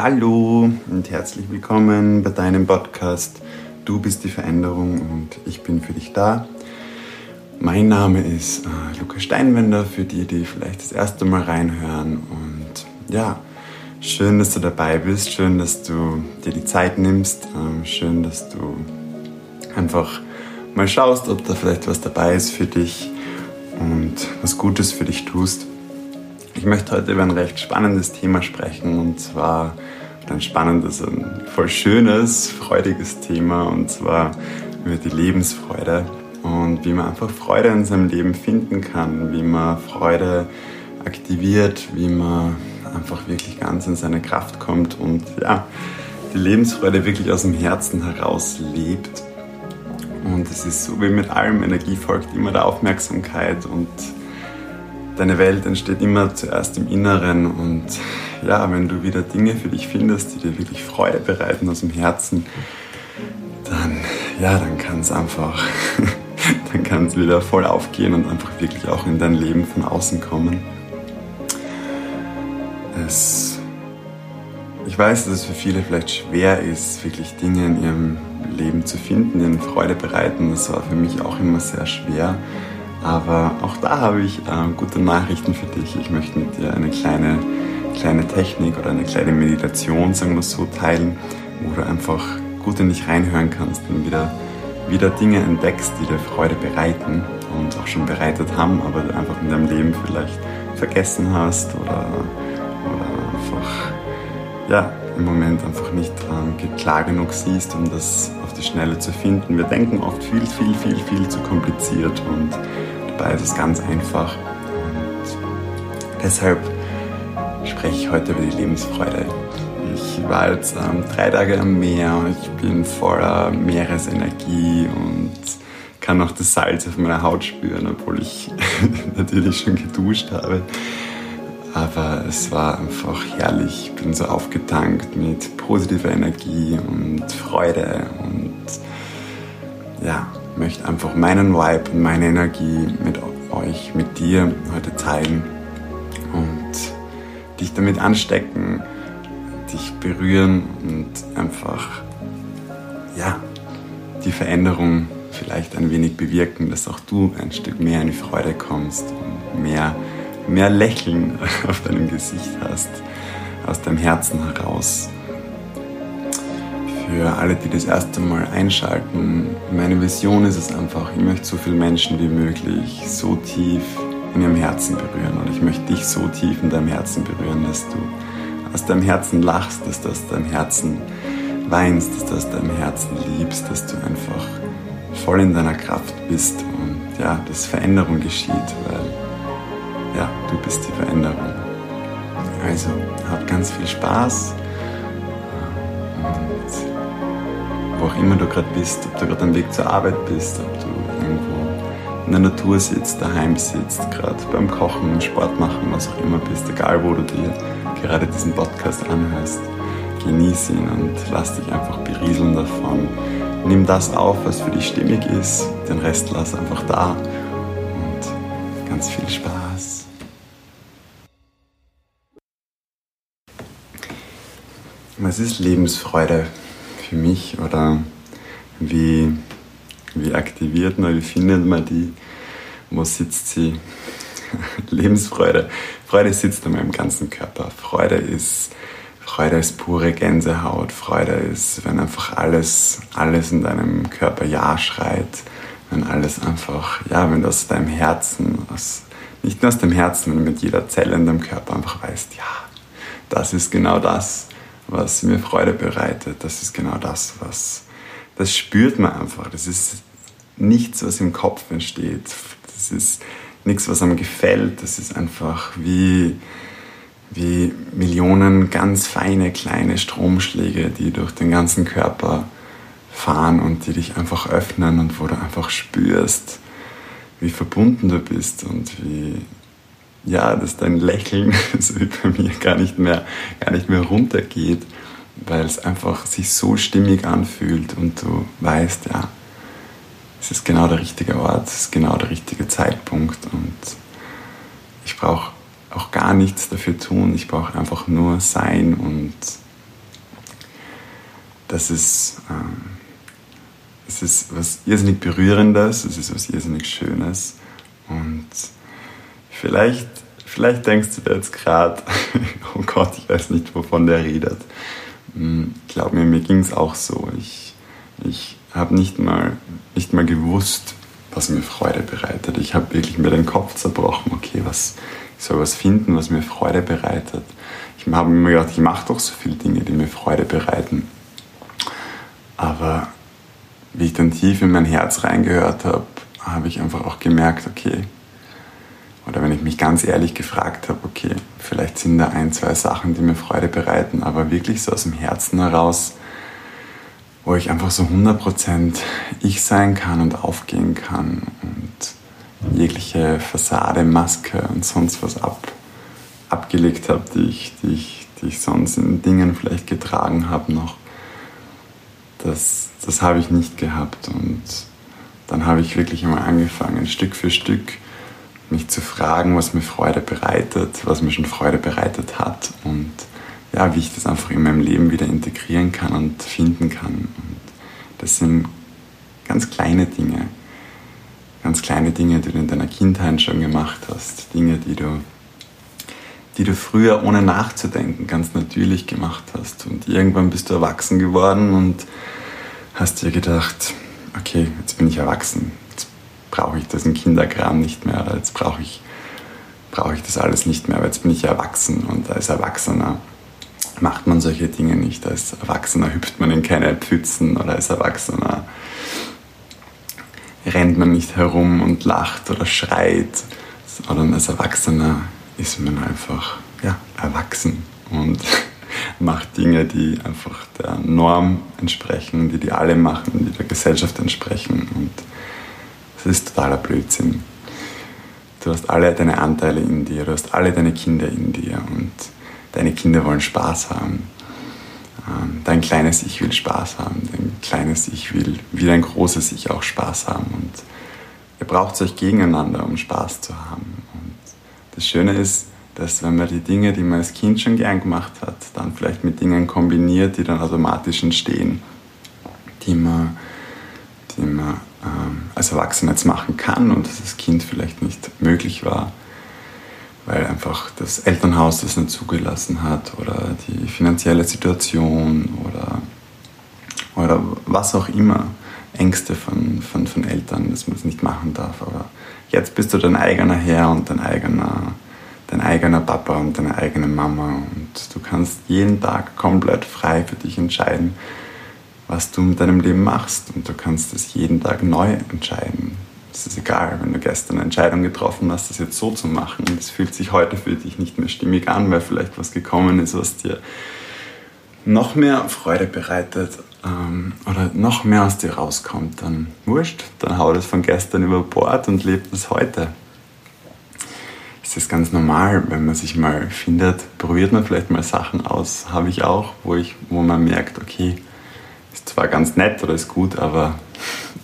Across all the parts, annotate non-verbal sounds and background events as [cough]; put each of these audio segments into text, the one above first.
Hallo und herzlich willkommen bei deinem Podcast Du bist die Veränderung und ich bin für dich da. Mein Name ist äh, Lukas Steinwender, für die, die vielleicht das erste Mal reinhören. Und ja, schön, dass du dabei bist, schön, dass du dir die Zeit nimmst, ähm, schön, dass du einfach mal schaust, ob da vielleicht was dabei ist für dich und was Gutes für dich tust. Ich möchte heute über ein recht spannendes Thema sprechen und zwar ein spannendes, ein voll schönes, freudiges Thema und zwar über die Lebensfreude und wie man einfach Freude in seinem Leben finden kann, wie man Freude aktiviert, wie man einfach wirklich ganz in seine Kraft kommt und ja, die Lebensfreude wirklich aus dem Herzen heraus lebt. Und es ist so wie mit allem, Energie folgt immer der Aufmerksamkeit und deine Welt entsteht immer zuerst im Inneren und ja, wenn du wieder Dinge für dich findest, die dir wirklich Freude bereiten aus dem Herzen, dann ja, dann kann es einfach [laughs] dann kann es wieder voll aufgehen und einfach wirklich auch in dein Leben von außen kommen. Es, ich weiß, dass es für viele vielleicht schwer ist, wirklich Dinge in ihrem Leben zu finden, die ihnen Freude bereiten. Das war für mich auch immer sehr schwer. Aber auch da habe ich äh, gute Nachrichten für dich. Ich möchte mit dir eine kleine, kleine Technik oder eine kleine Meditation, sagen wir so, teilen, wo du einfach gut in dich reinhören kannst und wieder wieder Dinge entdeckst, die dir Freude bereiten und auch schon bereitet haben, aber du einfach in deinem Leben vielleicht vergessen hast oder, oder einfach ja, im Moment einfach nicht äh, klar genug siehst, um das auf die Schnelle zu finden. Wir denken oft viel, viel, viel, viel zu kompliziert und dabei ist es ganz einfach. Deshalb spreche ich heute über die Lebensfreude. Ich war jetzt ähm, drei Tage am Meer, ich bin voller Meeresenergie und kann auch das Salz auf meiner Haut spüren, obwohl ich [laughs] natürlich schon geduscht habe. Aber es war einfach herrlich. Ich bin so aufgetankt mit positiver Energie und Freude und ja, möchte einfach meinen Vibe und meine Energie mit euch, mit dir heute teilen und dich damit anstecken dich berühren und einfach, ja, die Veränderung vielleicht ein wenig bewirken, dass auch du ein Stück mehr in die Freude kommst und mehr, mehr Lächeln [laughs] auf deinem Gesicht hast, aus deinem Herzen heraus. Für alle, die das erste Mal einschalten, meine Vision ist es einfach, ich möchte so viele Menschen wie möglich so tief in ihrem Herzen berühren. Und ich möchte dich so tief in deinem Herzen berühren, dass du aus deinem Herzen lachst, dass du aus deinem Herzen weinst, dass du aus deinem Herzen liebst, dass du einfach voll in deiner Kraft bist. Und ja, dass Veränderung geschieht, weil ja, du bist die Veränderung. Also, hab ganz viel Spaß. Und wo auch immer du gerade bist, ob du gerade am Weg zur Arbeit bist, ob du irgendwo in der Natur sitzt, daheim sitzt, gerade beim Kochen, Sport machen, was auch immer bist, egal wo du dir gerade diesen Podcast anhörst, genieße ihn und lass dich einfach berieseln davon. Nimm das auf, was für dich stimmig ist, den Rest lass einfach da und ganz viel Spaß. Was ist Lebensfreude für mich oder wie, wie aktiviert man, wie findet man die, wo sitzt sie? [laughs] Lebensfreude. Freude sitzt in meinem ganzen Körper. Freude ist, Freude ist pure Gänsehaut. Freude ist, wenn einfach alles, alles in deinem Körper Ja schreit. Wenn alles einfach, ja, wenn du aus deinem Herzen, aus, nicht nur aus dem Herzen, sondern mit jeder Zelle in deinem Körper einfach weißt, ja, das ist genau das, was mir Freude bereitet. Das ist genau das, was, das spürt man einfach. Das ist nichts, was im Kopf entsteht. Das ist nichts, was einem gefällt. Das ist einfach wie, wie Millionen ganz feine kleine Stromschläge, die durch den ganzen Körper fahren und die dich einfach öffnen und wo du einfach spürst, wie verbunden du bist und wie, ja, dass dein Lächeln, [laughs] so wie bei mir, gar nicht mehr, gar nicht mehr runtergeht, weil es einfach sich so stimmig anfühlt und du weißt, ja, es ist genau der richtige Ort, es ist genau der richtige Zeitpunkt und ich brauche auch gar nichts dafür tun. Ich brauche einfach nur sein und das ist, ähm, es ist was irrsinnig Berührendes, es ist was irrsinnig Schönes. Und vielleicht, vielleicht denkst du dir jetzt gerade, [laughs] oh Gott, ich weiß nicht, wovon der redet. Hm, glaub mir, mir ging es auch so. Ich, ich habe nicht mal, nicht mal gewusst, was mir Freude bereitet. Ich habe wirklich mir den Kopf zerbrochen, okay, was, ich soll was finden, was mir Freude bereitet. Ich habe mir gedacht, ich mache doch so viele Dinge, die mir Freude bereiten. Aber wie ich dann tief in mein Herz reingehört habe, habe ich einfach auch gemerkt, okay, oder wenn ich mich ganz ehrlich gefragt habe, okay, vielleicht sind da ein, zwei Sachen, die mir Freude bereiten, aber wirklich so aus dem Herzen heraus, wo ich einfach so 100% ich sein kann und aufgehen kann und jegliche Fassade, Maske und sonst was ab, abgelegt habe, die ich, die, ich, die ich sonst in Dingen vielleicht getragen habe noch. Das, das habe ich nicht gehabt und dann habe ich wirklich einmal angefangen, Stück für Stück mich zu fragen, was mir Freude bereitet, was mir schon Freude bereitet hat und ja, wie ich das einfach in meinem Leben wieder integrieren kann und finden kann. Und das sind ganz kleine Dinge, ganz kleine Dinge, die du in deiner Kindheit schon gemacht hast, Dinge, die du, die du früher ohne nachzudenken ganz natürlich gemacht hast. Und irgendwann bist du erwachsen geworden und hast dir gedacht, okay, jetzt bin ich erwachsen, brauche ich im Kinderkram nicht mehr, jetzt brauche ich, brauche ich das alles nicht mehr, weil jetzt bin ich erwachsen und als Erwachsener macht man solche Dinge nicht. Als Erwachsener hüpft man in keine Pfützen oder als Erwachsener rennt man nicht herum und lacht oder schreit, sondern als Erwachsener ist man einfach ja, erwachsen und [laughs] macht Dinge, die einfach der Norm entsprechen, die die alle machen, die der Gesellschaft entsprechen und das ist totaler Blödsinn. Du hast alle deine Anteile in dir, du hast alle deine Kinder in dir und deine Kinder wollen Spaß haben. Ähm, dein kleines Ich will Spaß haben, dein kleines Ich will wie dein großes Ich auch Spaß haben. Und ihr braucht euch gegeneinander, um Spaß zu haben. Und das Schöne ist, dass wenn man die Dinge, die man als Kind schon gern gemacht hat, dann vielleicht mit Dingen kombiniert, die dann automatisch entstehen, die man, die man ähm, als Erwachsener jetzt machen kann und das als Kind vielleicht nicht möglich war, weil einfach das Elternhaus das nicht zugelassen hat oder die finanzielle Situation oder, oder was auch immer, Ängste von, von, von Eltern, dass man es nicht machen darf. Aber jetzt bist du dein eigener Herr und dein eigener, dein eigener Papa und deine eigene Mama und du kannst jeden Tag komplett frei für dich entscheiden, was du mit deinem Leben machst und du kannst es jeden Tag neu entscheiden es ist egal, wenn du gestern eine Entscheidung getroffen hast, das jetzt so zu machen. Es fühlt sich heute für dich nicht mehr stimmig an, weil vielleicht was gekommen ist, was dir noch mehr Freude bereitet ähm, oder noch mehr aus dir rauskommt, dann wurscht, dann hau das von gestern über Bord und lebt es heute. Es ist ganz normal, wenn man sich mal findet, probiert man vielleicht mal Sachen aus, habe ich auch, wo, ich, wo man merkt, okay, ist zwar ganz nett oder ist gut, aber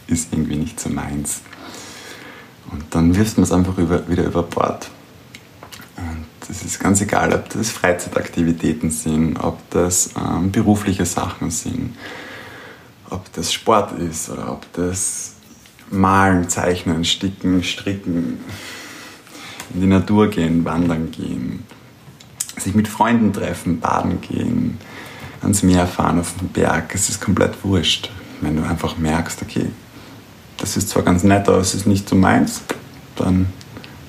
ist irgendwie nicht so meins. Und dann wirft man es einfach über, wieder über Bord. Und es ist ganz egal, ob das Freizeitaktivitäten sind, ob das ähm, berufliche Sachen sind, ob das Sport ist oder ob das Malen, Zeichnen, Sticken, Stricken, in die Natur gehen, wandern gehen, sich mit Freunden treffen, baden gehen, ans Meer fahren, auf den Berg. Es ist komplett wurscht, wenn du einfach merkst, okay, das ist zwar ganz nett, aber es ist nicht so meins, dann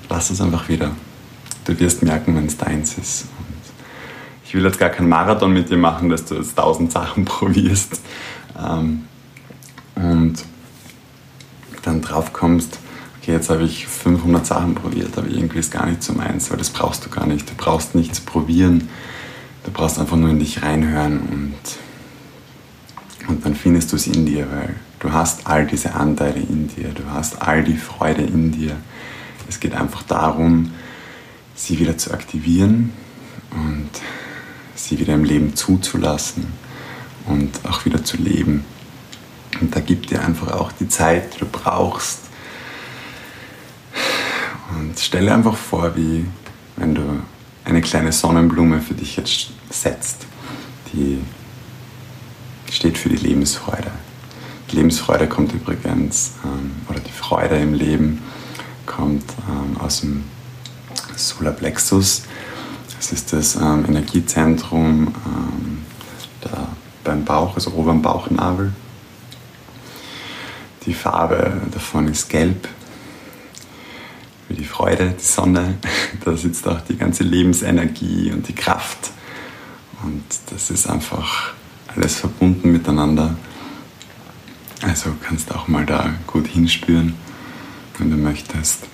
lass es einfach wieder. Du wirst merken, wenn es deins ist. Und ich will jetzt gar keinen Marathon mit dir machen, dass du jetzt tausend Sachen [laughs] probierst ähm, und dann drauf kommst, okay, jetzt habe ich 500 Sachen probiert, aber irgendwie ist gar nicht so meins, weil das brauchst du gar nicht. Du brauchst nichts probieren, du brauchst einfach nur in dich reinhören und, und dann findest du es in dir, weil Du hast all diese Anteile in dir, du hast all die Freude in dir. Es geht einfach darum, sie wieder zu aktivieren und sie wieder im Leben zuzulassen und auch wieder zu leben. Und da gibt dir einfach auch die Zeit, die du brauchst. Und stelle einfach vor, wie wenn du eine kleine Sonnenblume für dich jetzt setzt, die steht für die Lebensfreude. Die Lebensfreude kommt übrigens, ähm, oder die Freude im Leben kommt ähm, aus dem Solarplexus. Das ist das ähm, Energiezentrum ähm, da beim Bauch, also ober am Bauchnabel. Die Farbe davon ist gelb, wie die Freude, die Sonne. [laughs] Da sitzt auch die ganze Lebensenergie und die Kraft. Und das ist einfach alles verbunden miteinander. Also kannst auch mal da gut hinspüren, wenn du möchtest.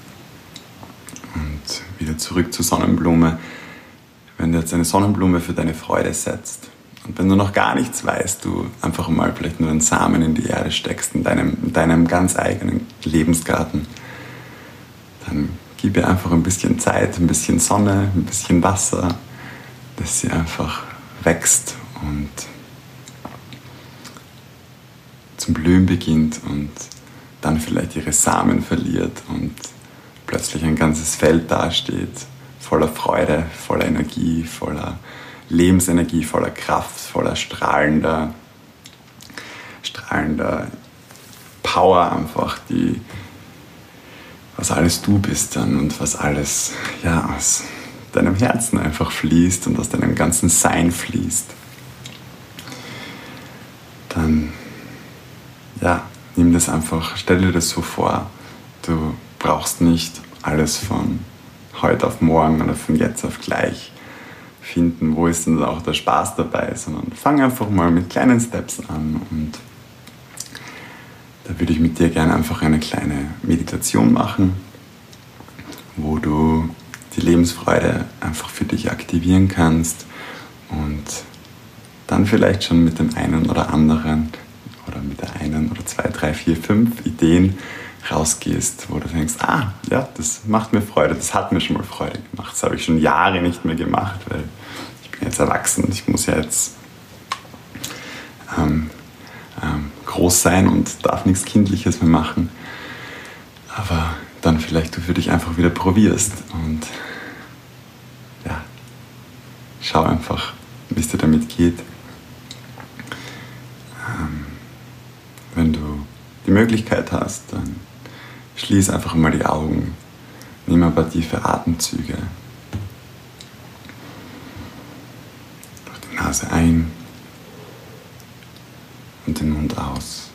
Und wieder zurück zur Sonnenblume. Wenn du jetzt eine Sonnenblume für deine Freude setzt und wenn du noch gar nichts weißt, du einfach mal vielleicht nur einen Samen in die Erde steckst, in deinem, in deinem ganz eigenen Lebensgarten, dann gib ihr einfach ein bisschen Zeit, ein bisschen Sonne, ein bisschen Wasser, dass sie einfach wächst und zum Blühen beginnt und dann vielleicht ihre Samen verliert und plötzlich ein ganzes Feld dasteht, voller Freude, voller Energie, voller Lebensenergie, voller Kraft, voller strahlender, strahlender Power einfach, die was alles du bist dann und was alles ja aus deinem Herzen einfach fließt und aus deinem ganzen Sein fließt. Dann ja, nimm das einfach, stell dir das so vor. Du brauchst nicht alles von heute auf morgen oder von jetzt auf gleich finden, wo ist denn auch der Spaß dabei, sondern fang einfach mal mit kleinen Steps an und da würde ich mit dir gerne einfach eine kleine Meditation machen, wo du die Lebensfreude einfach für dich aktivieren kannst und dann vielleicht schon mit dem einen oder anderen oder mit der einen oder zwei, drei, vier, fünf Ideen rausgehst, wo du denkst, ah, ja, das macht mir Freude, das hat mir schon mal Freude gemacht, das habe ich schon Jahre nicht mehr gemacht, weil ich bin jetzt erwachsen, ich muss ja jetzt ähm, ähm, groß sein und darf nichts Kindliches mehr machen. Aber dann vielleicht du für dich einfach wieder probierst und ja, schau einfach, wie es dir damit geht. Ähm, wenn du die Möglichkeit hast, dann schließ einfach mal die Augen, nimm ein paar tiefe Atemzüge. Durch die Nase ein und den Mund aus.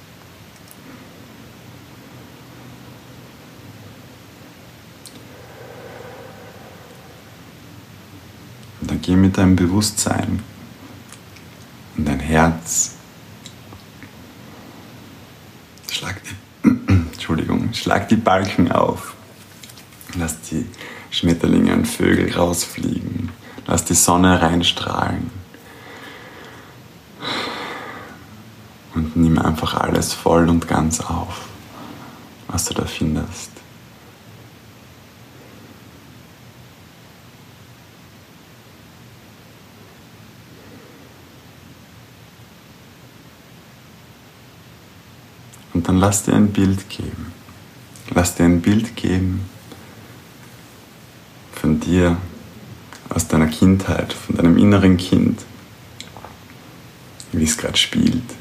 Geh mit deinem Bewusstsein in dein Herz. Schlag die, [clears throat] Entschuldigung, schlag die Balken auf. Lass die Schmetterlinge und Vögel rausfliegen. Lass die Sonne reinstrahlen. und nimm einfach alles voll und ganz auf, was du da findest. Dann lass dir ein Bild geben. Lass dir ein Bild geben von dir, aus deiner Kindheit, von deinem inneren Kind, wie es gerade spielt.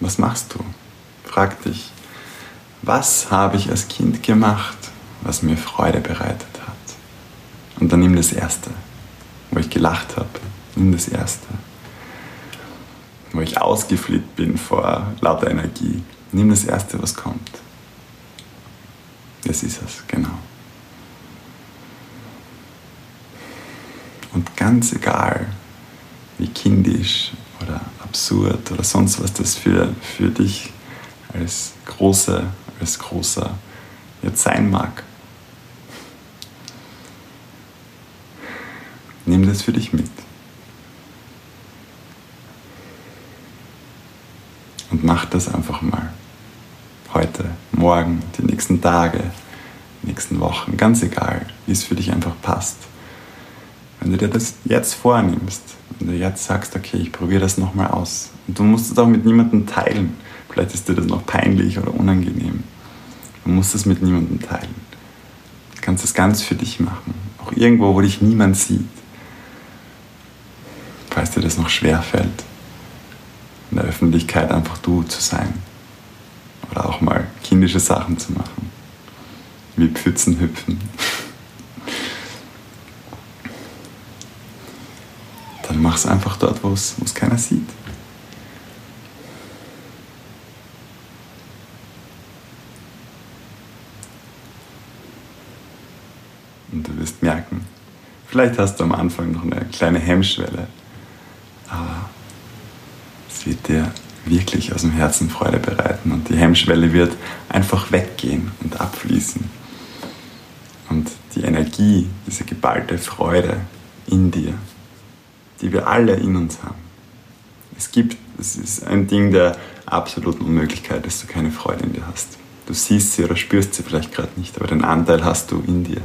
Was machst du? Frag dich, was habe ich als Kind gemacht, was mir Freude bereitet hat? Und dann nimm das Erste, wo ich gelacht habe. Nimm das Erste. Wo ich ausgeflippt bin vor lauter Energie. Nimm das Erste, was kommt. Das ist es, genau. Und ganz egal, wie kindisch oder absurd oder sonst was das für, für dich als große, als großer jetzt sein mag. Nimm das für dich mit. Und mach das einfach mal. Heute, morgen, die nächsten Tage, die nächsten Wochen, ganz egal, wie es für dich einfach passt. Wenn du dir das jetzt vornimmst, wenn du jetzt sagst, okay, ich probiere das nochmal aus. Und du musst es auch mit niemandem teilen. Vielleicht ist dir das noch peinlich oder unangenehm. Du musst es mit niemandem teilen. Du kannst es ganz für dich machen. Auch irgendwo, wo dich niemand sieht. Falls dir das noch schwer fällt, in der Öffentlichkeit einfach du zu sein. Oder auch mal kindische Sachen zu machen. Wie Pfützen hüpfen. Dann mach es einfach dort, wo es keiner sieht. Und du wirst merken, vielleicht hast du am Anfang noch eine kleine Hemmschwelle, es wird dir wirklich aus dem Herzen Freude bereiten und die Hemmschwelle wird einfach weggehen und abfließen. Und die Energie, diese geballte Freude in dir, die wir alle in uns haben. Es gibt, es ist ein Ding der absoluten Unmöglichkeit, dass du keine Freude in dir hast. Du siehst sie oder spürst sie vielleicht gerade nicht, aber den Anteil hast du in dir.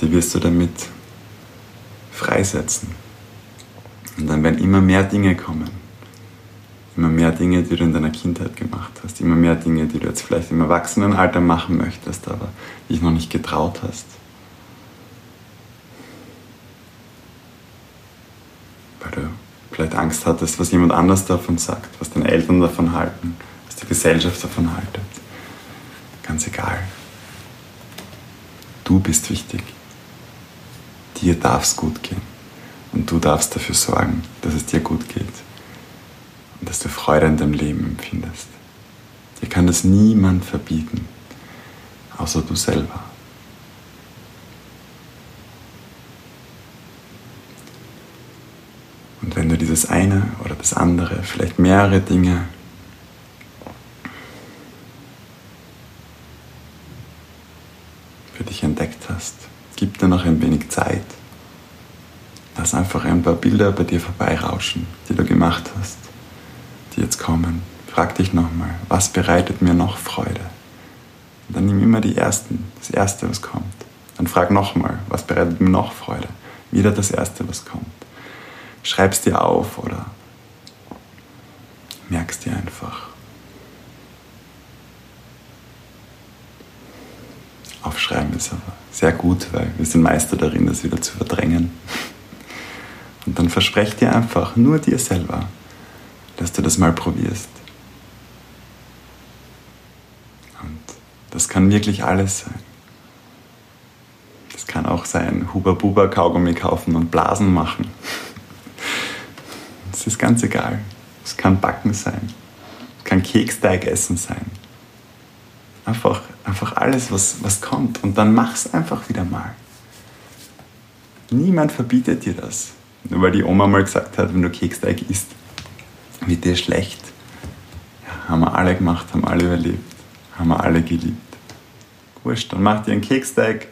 Die wirst du damit freisetzen. Und dann werden immer mehr Dinge kommen. Immer mehr Dinge, die du in deiner Kindheit gemacht hast. Immer mehr Dinge, die du jetzt vielleicht im Erwachsenenalter machen möchtest, aber dich noch nicht getraut hast. Weil du vielleicht Angst hattest, was jemand anders davon sagt, was deine Eltern davon halten, was die Gesellschaft davon haltet. Ganz egal. Du bist wichtig. Dir darf es gut gehen. Und du darfst dafür sorgen, dass es dir gut geht. Und dass du Freude in deinem Leben empfindest. Dir kann das niemand verbieten, außer du selber. Und wenn du dieses eine oder das andere, vielleicht mehrere Dinge für dich entdeckt hast, gib dir noch ein wenig Zeit Lass einfach ein paar Bilder bei dir vorbeirauschen, die du gemacht hast, die jetzt kommen. Frag dich nochmal, was bereitet mir noch Freude? Und dann nimm immer die ersten, das erste, was kommt. Dann frag nochmal, was bereitet mir noch Freude? Wieder das erste, was kommt. Schreib's dir auf oder merkst dir einfach. Aufschreiben ist aber sehr gut, weil wir sind Meister darin, das wieder zu verdrängen. Und dann versprech dir einfach, nur dir selber, dass du das mal probierst. Und das kann wirklich alles sein. Das kann auch sein, Huber-Buber Kaugummi kaufen und Blasen machen. Es ist ganz egal. Es kann Backen sein. Es kann Keksteig essen sein. Einfach, einfach alles, was, was kommt. Und dann mach's einfach wieder mal. Niemand verbietet dir das. Nur weil die Oma mal gesagt hat, wenn du Keksteig isst, wird dir schlecht. Ja, haben wir alle gemacht, haben alle überlebt, haben wir alle geliebt. Wurscht, dann mach dir einen Keksteig,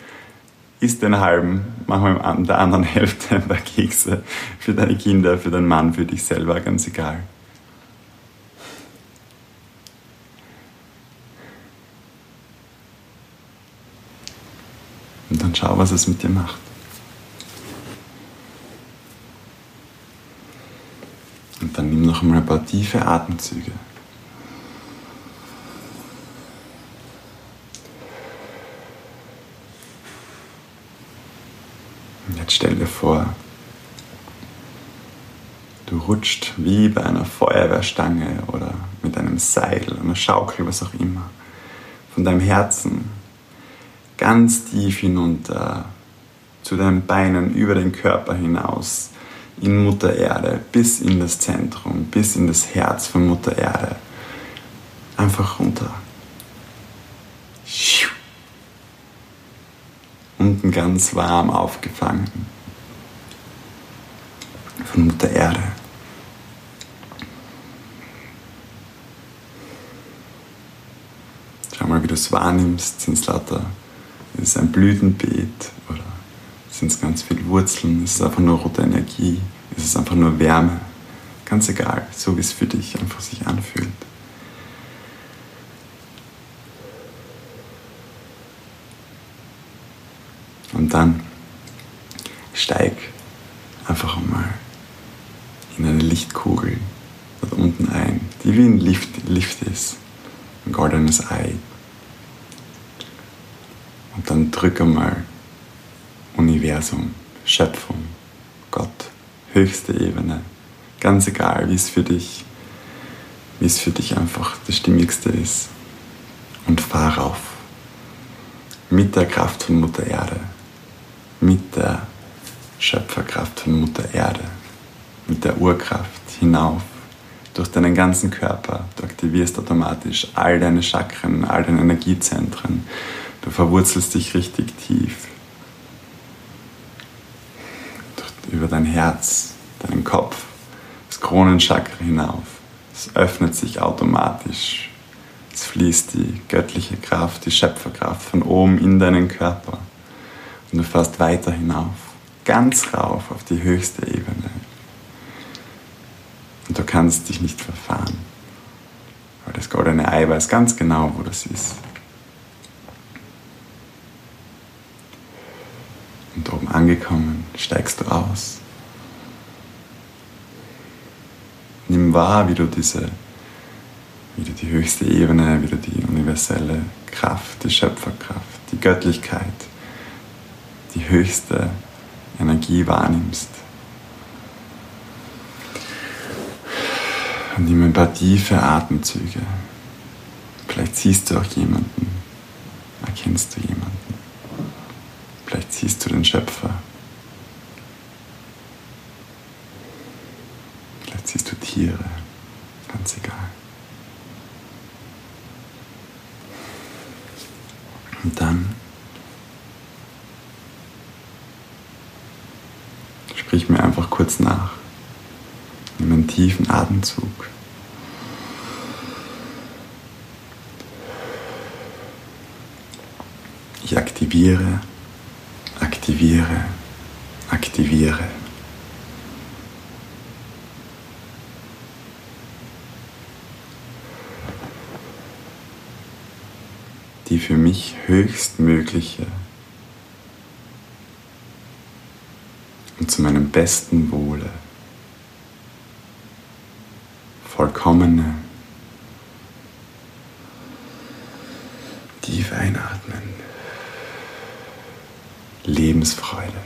isst den halben, mach mal in der anderen Hälfte [laughs] ein paar Kekse für deine Kinder, für deinen Mann, für dich selber, ganz egal. Und dann schau, was es mit dir macht. Und dann nimm noch einmal ein paar tiefe Atemzüge. Und jetzt stell dir vor, du rutscht wie bei einer Feuerwehrstange oder mit einem Seil, einer Schaukel, was auch immer, von deinem Herzen ganz tief hinunter zu deinen Beinen über den Körper hinaus in Mutter Erde, bis in das Zentrum, bis in das Herz von Mutter Erde. Einfach runter. Unten ganz warm aufgefangen von Mutter Erde. Schau mal, wie du es wahrnimmst. Sind es lauter, ist es ein Blütenbeet oder sind es ganz viele Wurzeln? Ist es einfach nur rote Energie? Ist es einfach nur Wärme? Ganz egal, so wie es für dich einfach sich anfühlt. Und dann steig einfach mal in eine Lichtkugel dort unten ein, die wie ein Lift, Lift ist, ein goldenes Ei. Und dann drück einmal Universum, Schöpfung, Gott, höchste Ebene, ganz egal, wie es für dich, wie es für dich einfach das Stimmigste ist. Und fahr auf. Mit der Kraft von Mutter Erde, mit der Schöpferkraft von Mutter Erde, mit der Urkraft hinauf durch deinen ganzen Körper. Du aktivierst automatisch all deine Chakren, all deine Energiezentren. Du verwurzelst dich richtig tief. Über dein Herz, deinen Kopf, das Kronenchakra hinauf. Es öffnet sich automatisch. Es fließt die göttliche Kraft, die Schöpferkraft von oben in deinen Körper. Und du fährst weiter hinauf, ganz rauf auf die höchste Ebene, und du kannst dich nicht verfahren. Weil das goldene Ei weiß ganz genau, wo das ist. Und oben angekommen steigst du aus. Nimm wahr, wie du diese, wie du die höchste Ebene, wie du die universelle Kraft, die Schöpferkraft, die Göttlichkeit, die höchste Energie wahrnimmst. Und nimm ein paar tiefe Atemzüge. Vielleicht siehst du auch jemanden, erkennst du jemanden. Vielleicht siehst du den Schöpfer. Vielleicht siehst du Tiere, ganz egal. Und dann sprich mir einfach kurz nach. Nimm einen tiefen Atemzug. Ich aktiviere, aktiviere, aktiviere. Die für mich höchstmögliche. Und zu meinem besten Wohle. Vollkommene. Tief einatmen. Lebensfreude.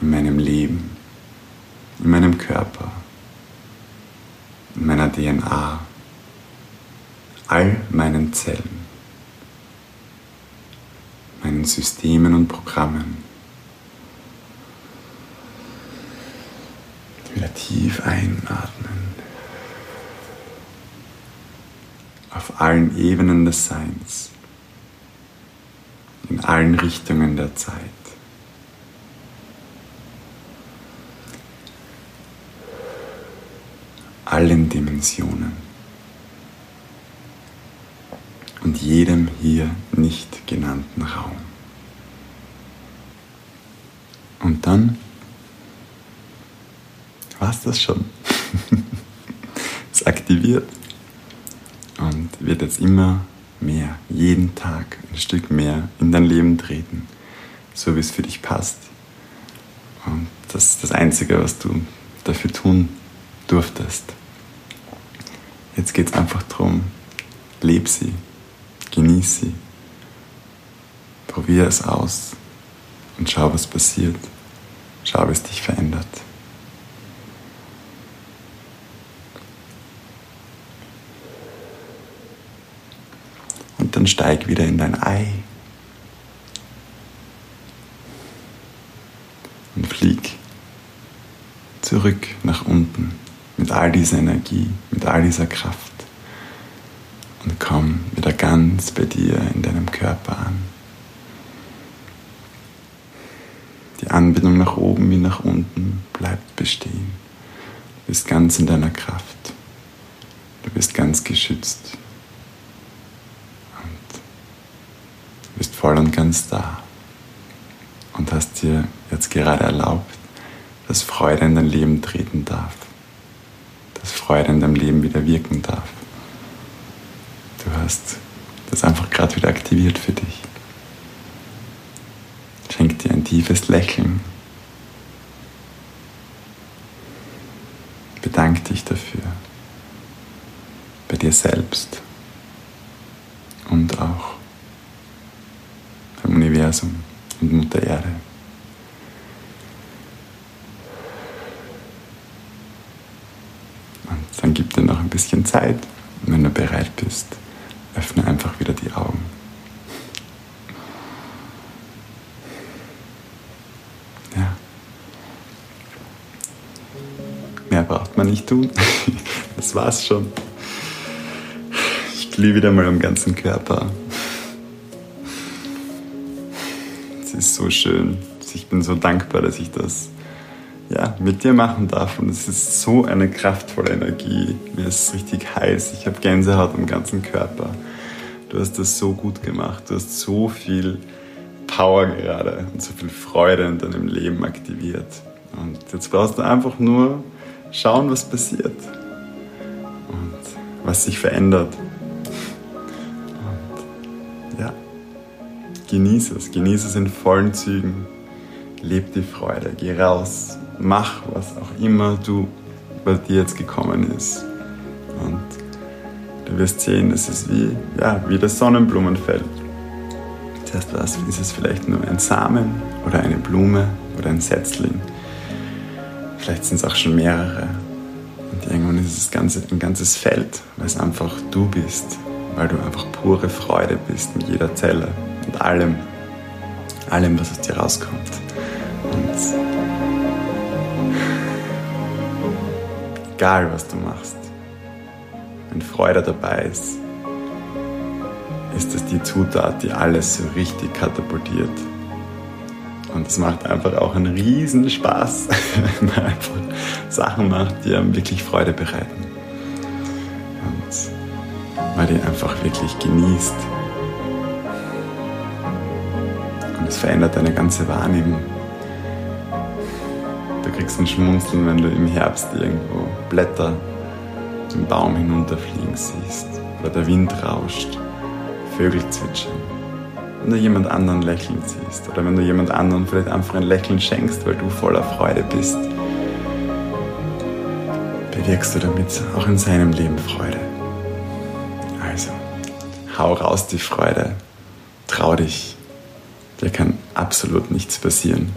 In meinem Leben, in meinem Körper, in meiner DNA, all meinen Zellen, meinen Systemen und Programmen. Wieder tief einatmen. Auf allen Ebenen des Seins. In allen Richtungen der Zeit. Allen Dimensionen. Und jedem hier nicht genannten Raum. Und dann war es das schon. [laughs] es aktiviert und wird jetzt immer mehr, jeden Tag ein Stück mehr in dein Leben treten, so wie es für dich passt. Und das ist das Einzige, was du dafür tun durftest. Jetzt geht es einfach darum, leb sie, genieß sie, probier es aus und schau, was passiert. Schau, wie es dich verändert. dann steig wieder in dein Ei und flieg zurück nach unten mit all dieser Energie, mit all dieser Kraft und komm wieder ganz bei dir in deinem Körper an. Die Anbindung nach oben wie nach unten bleibt bestehen. Du bist ganz in deiner Kraft. Du bist ganz geschützt. bist voll und ganz da und hast dir jetzt gerade erlaubt, dass Freude in dein Leben treten darf, dass Freude in deinem Leben wieder wirken darf. Du hast das einfach gerade wieder aktiviert für dich. Schenk dir ein tiefes Lächeln. Bedank dich dafür. Bei dir selbst und auch Universum und Mutter Erde. Und dann gib dir noch ein bisschen Zeit. Wenn du bereit bist, öffne einfach wieder die Augen. Ja. Mehr braucht man nicht tun. [laughs] Das war's schon. Ich glühe wieder mal am ganzen Körper. Es ist so schön. Ich bin so dankbar, dass ich das ja, mit dir machen darf. Und es ist so eine kraftvolle Energie. Mir ist richtig heiß. Ich habe Gänsehaut am ganzen Körper. Du hast das so gut gemacht. Du hast so viel Power gerade und so viel Freude in deinem Leben aktiviert. Und jetzt brauchst du einfach nur schauen, was passiert und was sich verändert. Und ja, genieße es, genieße es in vollen Zügen. Leb die Freude, geh raus, mach, was auch immer du bei dir jetzt gekommen ist. Und du wirst sehen, es ist wie, ja, wie das Sonnenblumenfeld. Heißt, was ist es vielleicht nur ein Samen oder eine Blume oder ein Setzling? Vielleicht sind es auch schon mehrere. Und irgendwann ist es ganze, ein ganzes Feld, weil es einfach du bist, weil du einfach pure Freude bist mit jeder Zelle und allem, allem, was aus dir rauskommt. Und egal was du machst, wenn Freude dabei ist, ist es die Zutat, die alles so richtig katapultiert. Und es macht einfach auch einen riesen Spaß, [laughs] wenn man einfach Sachen macht, die einem wirklich Freude bereiten. Und man die einfach wirklich genießt. Und es verändert deine ganze Wahrnehmung. Du kriegst ein Schmunzeln, wenn du im Herbst irgendwo Blätter zum Baum hinunterfliegen siehst oder der Wind rauscht, Vögel zwitschern. Wenn du jemand anderen lächeln siehst oder wenn du jemand anderen vielleicht einfach ein Lächeln schenkst, weil du voller Freude bist, bewirkst du damit auch in seinem Leben Freude. Also, hau raus die Freude, trau dich, dir kann absolut nichts passieren.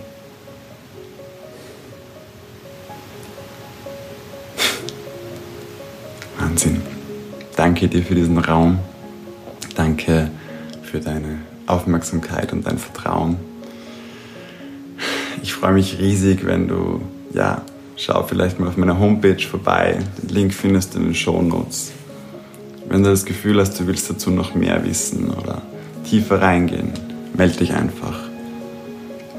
Danke dir für diesen Raum. Danke für deine Aufmerksamkeit und dein Vertrauen. Ich freue mich riesig, wenn du, ja, schau vielleicht mal auf meiner Homepage vorbei. Den Link findest du in den Show Notes. Wenn du das Gefühl hast, du willst dazu noch mehr wissen oder tiefer reingehen, melde dich einfach.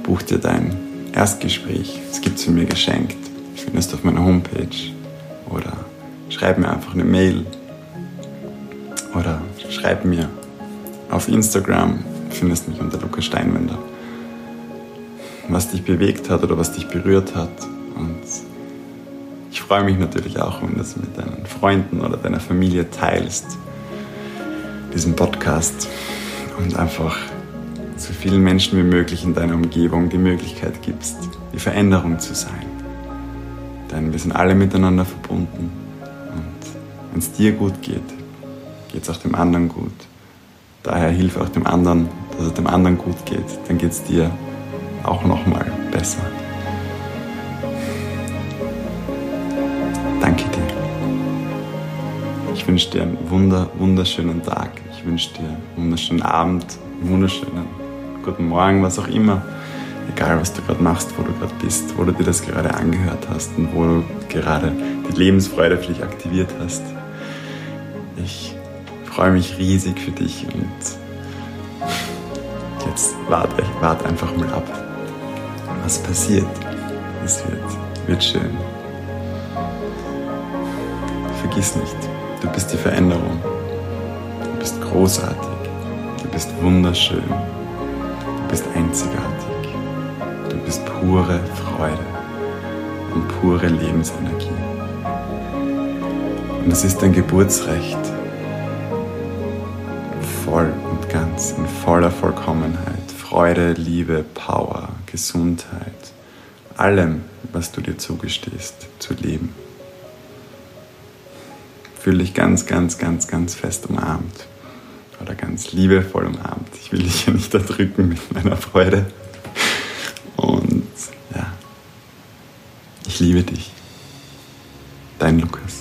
Buch dir dein Erstgespräch. Es gibt es für mir geschenkt. Findest du auf meiner Homepage. Oder schreib mir einfach eine Mail oder schreib mir auf Instagram, findest mich unter Lukas Steinwender, was dich bewegt hat oder was dich berührt hat. Und ich freue mich natürlich auch, wenn du es mit deinen Freunden oder deiner Familie teilst, diesen Podcast und einfach so vielen Menschen wie möglich in deiner Umgebung die Möglichkeit gibst, die Veränderung zu sein. Denn wir sind alle miteinander verbunden wenn es dir gut geht, geht es auch dem anderen gut. Daher hilf auch dem anderen, dass es dem anderen gut geht. Dann geht es dir auch nochmal besser. Danke dir. Ich wünsche dir einen wunder, wunderschönen Tag. Ich wünsche dir einen wunderschönen Abend, einen wunderschönen guten Morgen, was auch immer. Egal, was du gerade machst, wo du gerade bist, wo du dir das gerade angehört hast und wo du gerade die Lebensfreude für dich aktiviert hast. Ich freue mich riesig für dich und jetzt warte, warte einfach mal ab, was passiert. Es wird, wird schön. Vergiss nicht, du bist die Veränderung. Du bist großartig. Du bist wunderschön. Du bist einzigartig. Du bist pure Freude und pure Lebensenergie. Und es ist dein Geburtsrecht, voll und ganz, in voller Vollkommenheit, Freude, Liebe, Power, Gesundheit, allem, was du dir zugestehst, zu leben. Fühle dich ganz, ganz, ganz, ganz fest umarmt oder ganz liebevoll umarmt. Ich Ich will dich ja nicht erdrücken mit meiner Freude. Und ja, ich liebe dich. Dein Lukas.